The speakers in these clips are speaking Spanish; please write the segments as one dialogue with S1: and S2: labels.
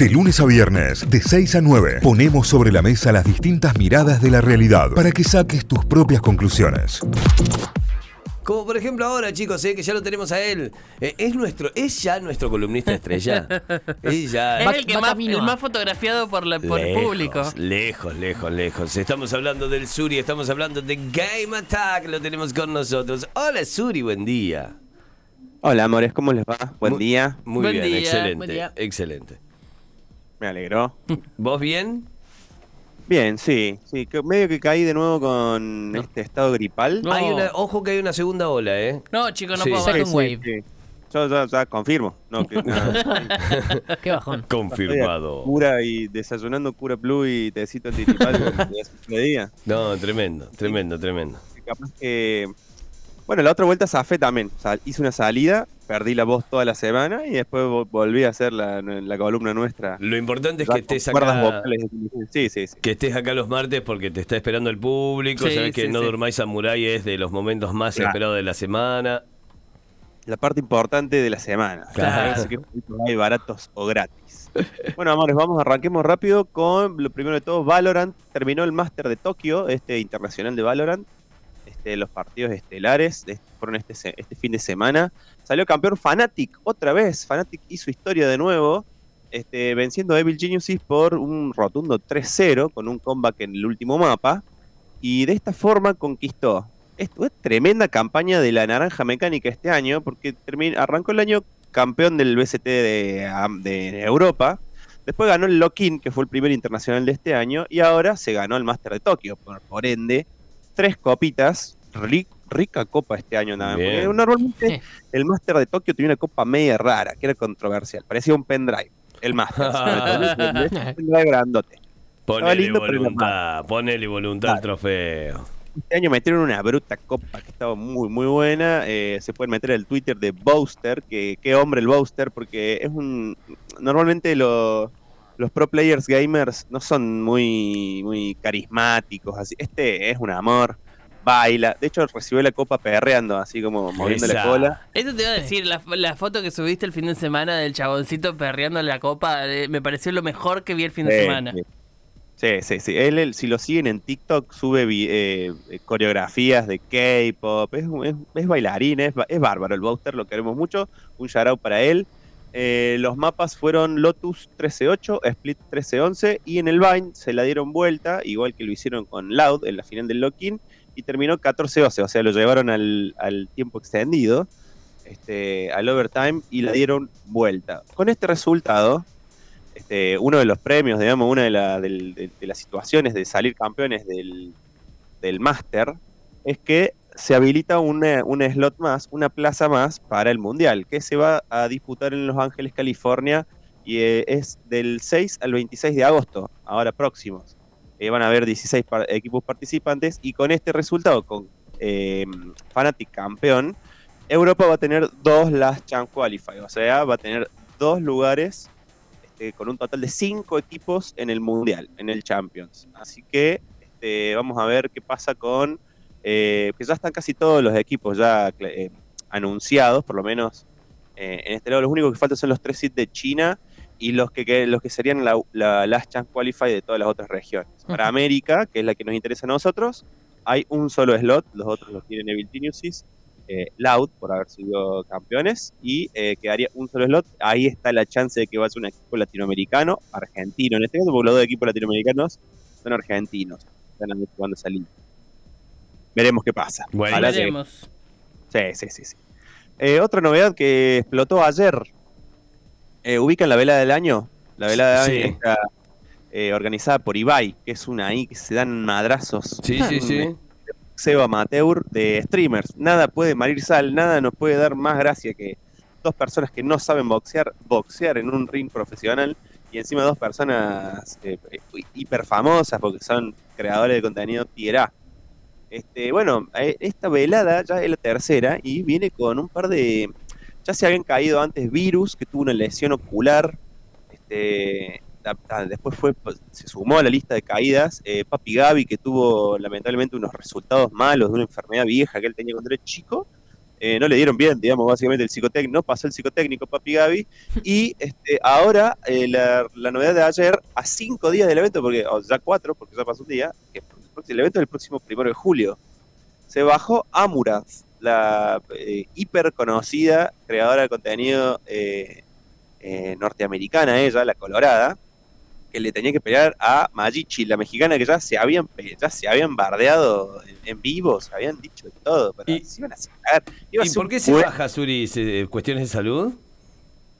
S1: De lunes a viernes, de 6 a 9, ponemos sobre la mesa las distintas miradas de la realidad para que saques tus propias conclusiones.
S2: Como por ejemplo ahora, chicos, eh, que ya lo tenemos a él. Eh, es nuestro, es ya nuestro columnista estrella. es ya.
S3: Es el, que más, el más fotografiado por, la, por el público.
S2: Lejos, lejos, lejos. Estamos hablando del Suri, estamos hablando de Game Attack. Lo tenemos con nosotros. Hola, Suri, buen día.
S4: Hola, amores, ¿cómo les va? Buen día.
S2: Muy
S3: Buen
S2: bien,
S3: día,
S2: excelente.
S3: buen día.
S2: Excelente.
S4: Me alegró.
S2: ¿Vos bien?
S4: Bien, sí, sí, que medio que caí de nuevo con este estado gripal.
S3: No.
S2: Hay una, ojo que hay una segunda ola, ¿eh?
S3: No, chicos, no
S2: Sí.
S3: puedo
S2: Sí,
S3: bajar
S4: Sí,
S3: un wave.
S4: sí. Yo ya, ya confirmo. No, que, no,
S3: Qué bajón.
S2: Confirmado.
S4: cura y desayunando cura blue y tecito antigripal de día.
S2: No, tremendo, tremendo, tremendo.
S4: Capaz que. Bueno, la otra vuelta zafé también. O sea, hice una salida, perdí la voz toda la semana y después vo- volví a hacer la, la columna nuestra.
S2: Lo importante es que estés acá.
S4: vocales. Sí, sí, sí.
S2: Que estés acá los martes porque te está esperando el público.
S3: Sí,
S2: Sabes que
S3: sí,
S2: No
S3: sí.
S2: Durmáis Samurai es de los momentos más
S4: Claro.
S2: esperados de la semana.
S4: La parte importante de la semana.
S2: Claro.
S4: Así que hay baratos o gratis. Bueno, amores, vamos, arranquemos rápido con lo primero de todo. Valorant terminó el Máster de Tokio, este internacional de Valorant. Este, los partidos estelares fueron este, este fin de semana. Salió campeón Fnatic otra vez. Fnatic hizo historia de nuevo, este, venciendo a Evil Geniuses por un rotundo 3-0 con un comeback en el último mapa. Y de esta forma conquistó. Esto es tremenda campaña de la Naranja Mecánica este año, porque arrancó el año campeón del BST de, Europa. Después ganó el Lock-in, que fue el primer internacional de este año, y ahora se ganó el Máster de Tokio. Por, por ende, tres copitas, ri- rica copa este año nada.
S2: Bien.
S4: Porque normalmente el Máster de Tokio tenía una copa media rara, que era controversial, parecía un pendrive. El Máster. un pendrive grandote.
S2: Ponele
S4: lindo,
S2: voluntad, ponele voluntad al
S4: Claro.
S2: trofeo.
S4: Este año metieron una bruta copa que estaba muy, muy buena. Eh, se pueden meter el Twitter de Bowster, que qué hombre el Bowster, porque es un. Normalmente lo- los pro players gamers no son muy, muy carismáticos. Así. Este es un amor, baila. De hecho, recibió la copa perreando, así como moviendo la cola.
S3: Eso te iba a decir, la, la foto que subiste el fin de semana del chaboncito perreando la copa, eh, me pareció lo mejor que vi el fin de
S4: Sí,
S3: semana.
S4: sí. Sí, sí, sí. Él, él, si lo siguen en TikTok, sube eh, eh, coreografías de K-pop. Es, es, es bailarín, es, ba- es bárbaro. El Bowster lo queremos mucho. Un shout out para él. Eh, los mapas fueron Lotus 13-8, Split 13-11 y en el Vine se la dieron vuelta, igual que lo hicieron con Loud en la final del Lock-in, y terminó 14-12, o sea, lo llevaron al, tiempo extendido, este, al overtime, y la dieron vuelta. Con este resultado, este, uno de los premios, digamos, una de, las situaciones de salir campeones del, del Master es que se habilita una, una slot más, una plaza más para el Mundial, que se va a disputar en Los Ángeles, California, y eh, es del 6 al 26 de agosto, ahora próximos. Eh, van a haber 16 par- equipos participantes, y con este resultado, con eh, Fnatic campeón, Europa va a tener dos Last Chance Qualify, o sea, va a tener dos lugares este, con un total de cinco equipos en el Mundial, en el Champions. Así que este, vamos a ver qué pasa con... eh, que ya están casi todos los equipos ya eh, anunciados, por lo menos eh, en este lado. Los únicos que faltan son los tres seeds de China y los que, que- los que serían la, la Last Chance Qualify de todas las otras regiones. Para. América, que es la que nos interesa a nosotros, hay un solo slot, los otros los tienen Evil Geniuses, eh, Loud por haber sido campeones y eh, quedaría un solo slot. Ahí está la chance de que vaya un equipo latinoamericano, argentino en este caso, porque los dos equipos latinoamericanos son argentinos, están jugando esa liga. Veremos qué pasa.
S2: Bueno,
S4: Ojalá que-
S3: Veremos.
S4: Sí, sí, sí. sí. Eh, otra novedad que explotó ayer. Eh, ¿Ubican la velada del año? La velada del
S2: Sí.
S4: año está eh, organizada por Ibai, que es una ahí que se dan madrazos.
S2: Sí, sí, sí.
S4: Seba amateur de streamers. Nada puede marir sal, nada nos puede dar más gracia que dos personas que no saben boxear, boxear en un ring profesional y encima dos personas eh, hiper famosas porque son creadores de contenido tierra. Este, bueno, eh, esta velada ya es la tercera y viene con un par de. Ya se habían caído antes Virus, que tuvo una lesión ocular. Este, después fue pues, se sumó a la lista de caídas. eh, Papi Gaby, que tuvo lamentablemente unos resultados malos de una enfermedad vieja que él tenía cuando era chico. eh, no le dieron bien, digamos, básicamente el psicotécnico, no pasó el psicotécnico Papi Gaby, y este, ahora eh, la, la novedad de ayer, a cinco días del evento, porque o ya cuatro, porque ya pasó un día, que el evento es el próximo primero de julio, se bajó Amurath, la eh, hiper conocida creadora de contenido eh, eh, norteamericana, ella, la colorada, que le tenía que pelear a Magichi, la mexicana, que ya se habían ya se habían bardeado en, en vivo, se habían dicho de todo, pero
S2: Y-
S4: se iban a sacar.
S2: ¿Y por qué se baja, Suri? ¿Se- ¿Cuestiones de salud?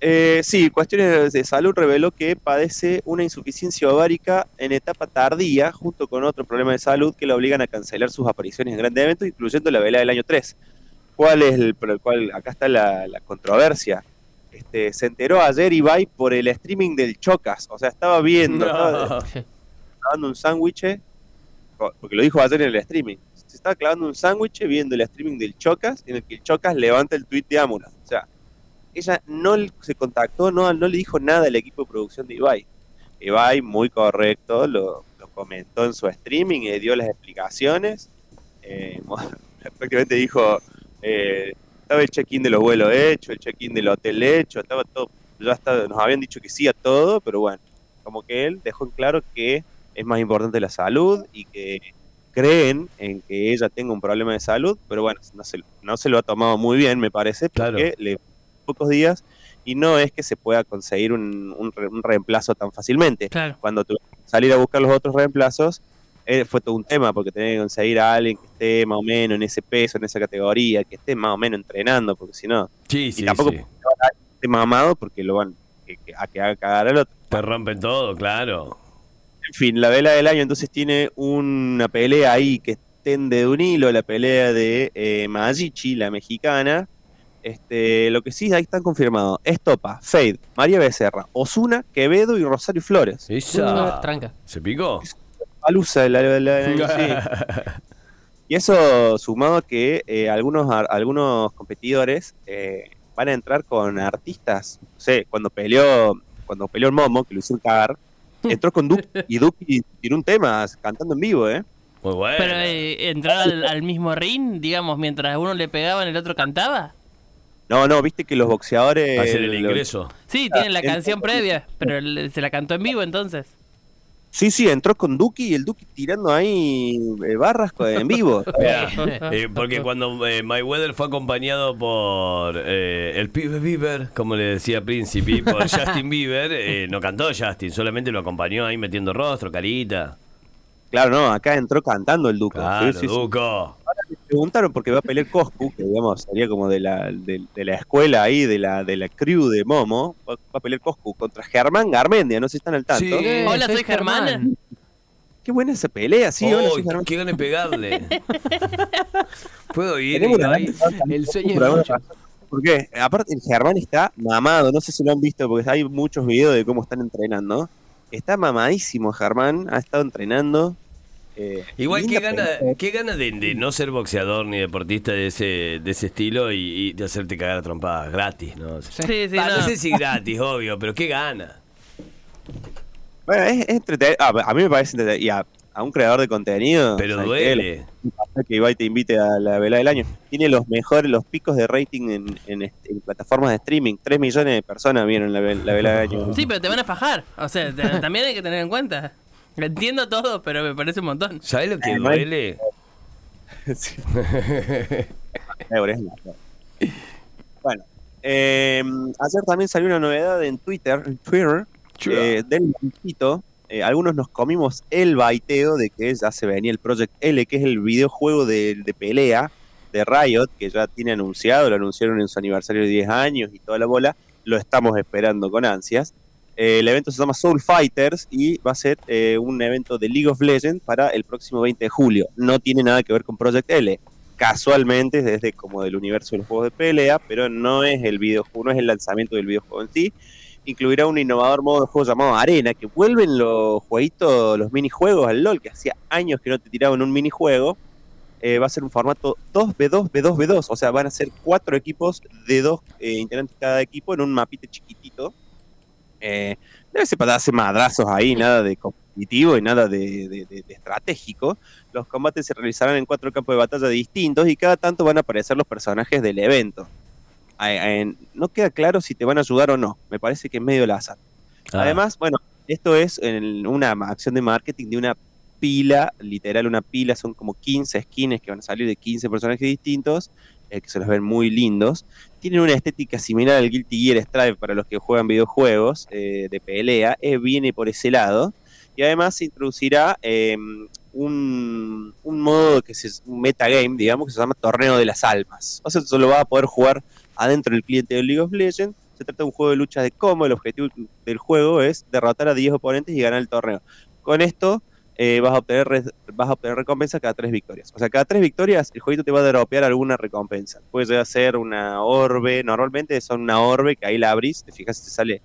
S4: Eh, sí, cuestiones de salud reveló que padece una insuficiencia ovárica en etapa tardía, junto con otro problema de salud que le obligan a cancelar sus apariciones en grandes eventos, incluyendo la velada del año 3. ¿Cuál es el, por el cual acá está la, la controversia? Este, se enteró ayer Ibai por el streaming del Chocas, o sea, estaba viendo, estaba
S2: No.
S4: clavando un sándwich, porque lo dijo ayer en el streaming, se estaba clavando un sándwich viendo el streaming del Chocas, en el que el Chocas levanta el tweet de Amura. Ella no se contactó, no, no le dijo nada al equipo de producción de Ibai. Ibai, muy correcto, lo, lo comentó en su streaming y dio las explicaciones. Eh, prácticamente dijo, eh, estaba el check-in de los vuelos hecho, el check-in del hotel hecho, estaba todo, ya está, nos habían dicho que sí a todo, pero bueno, como que él dejó en claro que es más importante la salud y que creen en que ella tenga un problema de salud, pero bueno, no se, no se lo ha tomado muy bien, me parece,
S2: Claro.
S4: porque le pocos días y no es que se pueda conseguir un, un re- un reemplazo tan fácilmente.
S3: Claro.
S4: Cuando tuve que salir a buscar los otros reemplazos, eh, fue todo un tema, porque tenía que conseguir a alguien que esté más o menos en ese peso, en esa categoría, que esté más o menos entrenando, porque si no,
S2: Sí, sí,
S4: y tampoco
S2: sí.
S4: esté mamado, porque lo van que- que- a que haga cagar al otro.
S2: Te rompen todo, claro.
S4: En fin, la vela del año entonces tiene una pelea ahí que extende de un hilo, la pelea de eh, Magichi, la mexicana. Este, lo que sí, ahí están confirmados. Estopa, Fade, María Becerra, Osuna, Quevedo y Rosario Flores.
S2: Esa.
S5: Tranca.
S2: ¿Se picó?
S4: Alusa, la, la- la- sí. Y eso sumado a que eh, algunos, ar- algunos competidores eh, van a entrar con artistas. No sé, cuando peleó, cuando peleó el Momo, que lo hicieron cagar, entró con Duki y Duki tiró un tema cantando en vivo, ¿eh?
S2: Muy bueno.
S3: Pero eh, entrar al, al mismo ring, digamos, mientras uno le pegaban, el otro cantaba.
S4: No, no, viste que los boxeadores.
S2: Hacer el ingreso.
S3: Sí, tienen la
S4: entró
S3: canción previa, pero se la cantó en vivo entonces.
S4: Sí, sí, entró con Duki y el Duki tirando ahí eh, barras en vivo.
S2: Eh, porque cuando eh, My Weather fue acompañado por eh, el pibe Bieber, como le decía Príncipe, por Justin Bieber, eh, no cantó Justin, solamente lo acompañó ahí metiendo rostro, carita.
S4: Claro, no, acá entró cantando el Duco.
S2: Claro,
S4: Sí, sí, sí. Preguntaron porque va a pelear Coscu, que digamos sería como de la, de, de la escuela ahí, de la, de la crew de Momo. Va, va a pelear Coscu contra Germán Garmendia, no sé si están al tanto.
S2: Sí.
S3: Hola, soy Germán.
S4: Qué buena esa pelea, sí, hola, soy Germán.
S2: qué ganas pegarle. ¿Puedo ir? Ibai?
S5: El sueño de
S4: alguna
S5: muchos.
S4: razón. ¿Por qué? Aparte, el Germán está mamado, no sé si lo han visto, porque hay muchos videos de cómo están entrenando. Está mamadísimo Germán, ha estado entrenando. Eh,
S2: Igual, qué gana, qué gana de, de no ser boxeador ni deportista de ese, de ese estilo y, y de hacerte cagar a trompadas gratis, ¿no?
S3: Sí, no.
S2: no sé si gratis, obvio, pero qué gana.
S4: Bueno, es, es entretenido. Ah, a mí me parece entretenido. Y a, a un creador de contenido.
S2: Pero duele.
S4: que Ibai te invite a la vela del año. Tiene los mejores, los picos de rating en, en est- en plataformas de streaming. 3 millones de personas vieron la, la vela del año.
S3: Sí, pero te van a fajar. O sea, te- también hay que tener en cuenta. Entiendo todo, pero me parece un montón.
S2: ¿Sabes lo que
S4: Además-
S2: duele?
S4: Sí. Euro, es la- bueno, eh, ayer también salió una novedad en Twitter, en Twitter eh, del baitito. Eh, algunos nos comimos el baiteo de que ya se venía el Project L, que es el videojuego de, de pelea de Riot, que ya tiene anunciado, lo anunciaron en su aniversario de 10 años y toda la bola. Lo estamos esperando con ansias. Eh, el evento se llama Soul Fighters y va a ser eh, un evento de League of Legends para el próximo 20 de julio. No tiene nada que ver con Project L. Casualmente es desde como del universo de los juegos de pelea, pero no es el videojuego, no es el lanzamiento del videojuego en sí. Incluirá un innovador modo de juego llamado Arena, que vuelven los jueguitos, los minijuegos al LOL, que hacía años que no te tiraban un minijuego. Eh, va a ser un formato 2v2, v2v2, o sea, van a ser cuatro equipos de dos integrantes cada equipo en un mapite chiquitito. Eh, debe ser para darse madrazos ahí, nada de, com- competitivo y nada de, de- de- de estratégico. Los combates se realizarán en cuatro campos de batalla distintos y cada tanto van a aparecer los personajes del evento. En- no queda claro si te van a ayudar o no. Me parece que es medio al azar.
S2: Ah,
S4: Además, bueno, esto es en una acción de marketing de una pila, literal una pila, son como 15 skins que van a salir de 15 personajes distintos, eh, que se los ven muy lindos. Tienen una estética similar al Guilty Gear Strive para los que juegan videojuegos eh, de pelea, eh, viene por ese lado. Y además se introducirá eh, un, modo que es un metagame, digamos, que se llama Torneo de las Almas. O sea, solo va a poder jugar adentro del cliente de League of Legends. Se trata de un juego de lucha de combo. El objetivo del juego es derrotar a 10 oponentes y ganar el torneo. Con esto eh, vas, a obtener vas a obtener recompensa cada tres victorias. O sea, cada tres victorias el jueguito te va a dropear alguna recompensa. Puede llegar a ser una orbe. Normalmente son una orbe que ahí la abrís. Te fijas si te sale.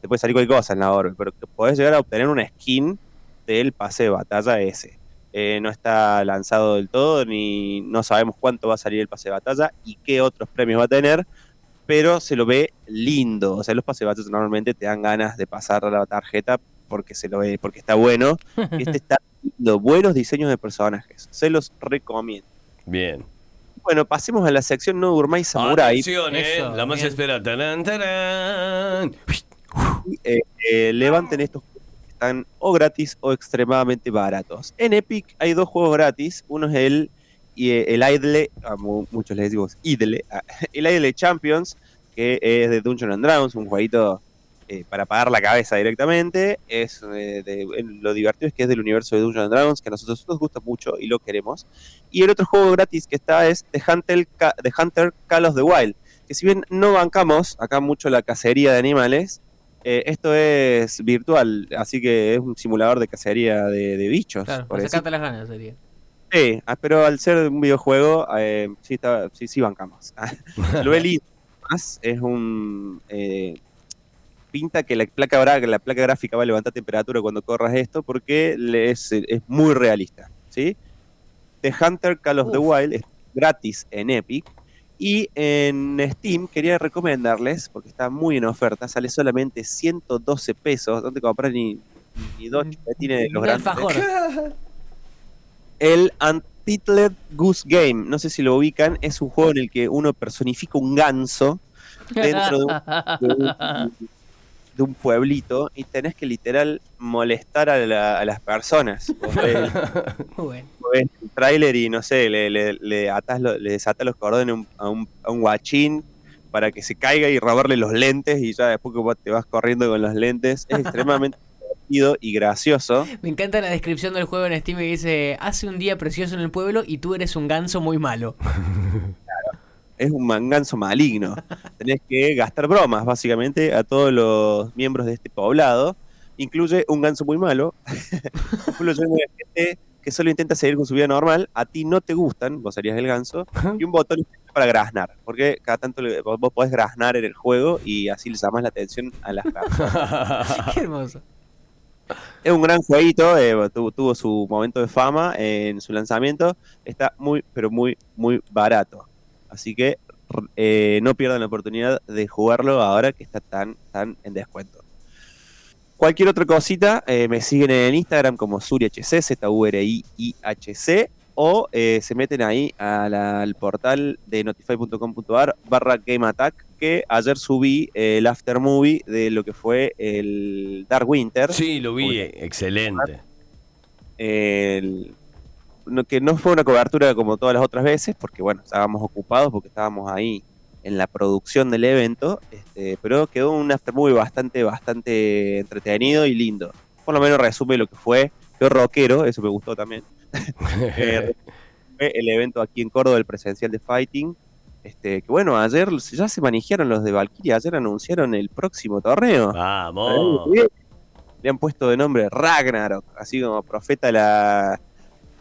S4: Te puede salir cualquier cosa en la orbe. Pero podés llegar a obtener una skin del pase de batalla ese. Eh, no está lanzado del todo, ni no sabemos cuánto va a salir el pase de batalla y qué otros premios va a tener, pero se lo ve lindo. O sea, los pases de batalla normalmente te dan ganas de pasar la tarjeta porque se lo ve, porque está bueno. Este está lindo, buenos diseños de personajes. Se los recomiendo.
S2: Bien.
S4: Bueno, pasemos a la sección No Durmáis Samurai.
S2: Atención, eh,
S3: Eso,
S2: la más
S3: bien.
S2: esperada. Tarán, tarán.
S4: Eh, eh, levanten estos juegos que están o gratis o extremadamente baratos. En Epic hay dos juegos gratis. Uno es el, y, el Idle, a muchos les decimos Idle, ah, el Idle Champions, que es de Dungeons and Dragons, un jueguito eh, para pagar la cabeza directamente. Es eh, de- lo divertido es que es del universo de Dungeons Dragons, que a nosotros nos gusta mucho y lo queremos. Y el otro juego gratis que está es The Hunter, The Hunter Call of the Wild, que si bien no bancamos acá mucho la cacería de animales, eh, esto es virtual, así que es un simulador de cacería de, de bichos.
S5: Claro,
S4: por
S5: sacarte las ganas sería.
S4: Sí, ah, pero al ser un videojuego, sí, está, sí, sí bancamos. Lo ve lindo. Además, es un. Pinta que la placa, gra- la placa gráfica va a levantar temperatura cuando corras esto porque es, es muy realista. ¿sí? The Hunter Call of the. Wild es gratis en Epic. Y en Steam quería recomendarles, porque está muy en oferta, sale solamente 112 pesos. ¿Dónde comprar ni, ni dos chupetines de los grandes? El Untitled Goose Game, no sé si lo ubican, es un juego en el que uno personifica un ganso dentro de un, de un- de un pueblito y tenés que literal molestar a, la- a las personas. Ves,
S5: Muy bueno.
S4: ves el tráiler y no sé, le, le, le atás lo- le desatás los cordones a un, a, un, a un guachín para que se caiga y robarle los lentes y ya después que vos te vas corriendo con los lentes. Es extremadamente divertido y gracioso.
S5: Me encanta la descripción del juego en Steam que dice, hace un día precioso en el pueblo y tú eres un ganso muy malo.
S4: es un manganzo maligno. Tenés que gastar bromas, básicamente, a todos los miembros de este poblado. Incluye un ganso muy malo, gente que solo intenta seguir con su vida normal. A ti no te gustan, vos serías el ganso. Y un botón para graznar, porque cada tanto le- vos, vos podés graznar en el juego y así le llamas la atención a las personas.
S5: Qué hermoso.
S4: Es un gran jueguito, eh, tuvo, tuvo su momento de fama en su lanzamiento. Está muy, pero muy, muy barato. Así que eh, no pierdan la oportunidad de jugarlo ahora que está tan, tan en descuento. Cualquier otra cosita, eh, me siguen en Instagram como SuriHC, Z-U-R-I-I-H-C, o eh, se meten ahí a la- al portal de notify.com.ar barra Game Attack, que ayer subí el after movie de lo que fue el Dark Winter.
S2: Sí, lo vi, excelente.
S4: el- no- que no fue una cobertura como todas las otras veces, porque bueno, estábamos ocupados porque estábamos ahí en la producción del evento, este, pero quedó un aftermovie bastante, bastante entretenido y lindo. Por lo menos resume lo que fue, quedó rockero, eso me gustó también. Eh, fue el evento aquí en Córdoba, el presencial de Fighting. Este, que bueno, ayer ya se manejaron los de Valkyria, ayer anunciaron el próximo torneo.
S2: Vamos.
S4: Le han puesto de nombre Ragnarok, así como profeta la,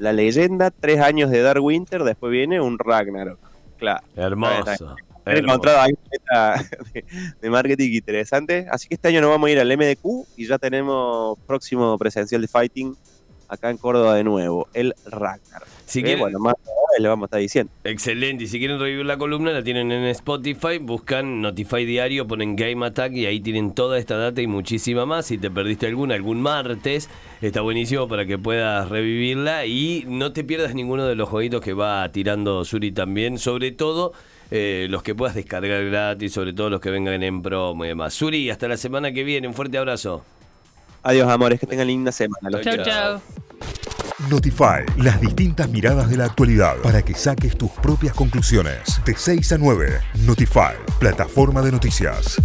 S4: la leyenda. Tres años de Dark Winter, después viene un Ragnarok. Claro.
S2: Hermoso.
S4: He encontrado ahí de, de marketing interesante. Así que este año nos vamos a ir al MDQ y ya tenemos próximo presencial de Fighting acá en Córdoba de nuevo, el Ragnar.
S2: Si
S4: Eh,
S2: quieren-
S4: Bueno, más le vamos a estar diciendo.
S2: Excelente, y si quieren revivir la columna la tienen en Spotify, buscan Notify Diario, ponen Game Attack y ahí tienen toda esta data y muchísima más. Si te perdiste alguna algún martes, está buenísimo para que puedas revivirla y no te pierdas ninguno de los jueguitos que va tirando Suri también, sobre todo eh, los que puedas descargar gratis, sobre todo los que vengan en promo y demás. Suri, hasta la semana que viene, un fuerte abrazo.
S4: Adiós, amores, que tengan linda semana. Los
S3: Chau,
S2: Chau.
S3: chau.
S1: Notify, las distintas miradas de la actualidad para que saques tus propias conclusiones. De 6 a 9, Notify, plataforma de noticias.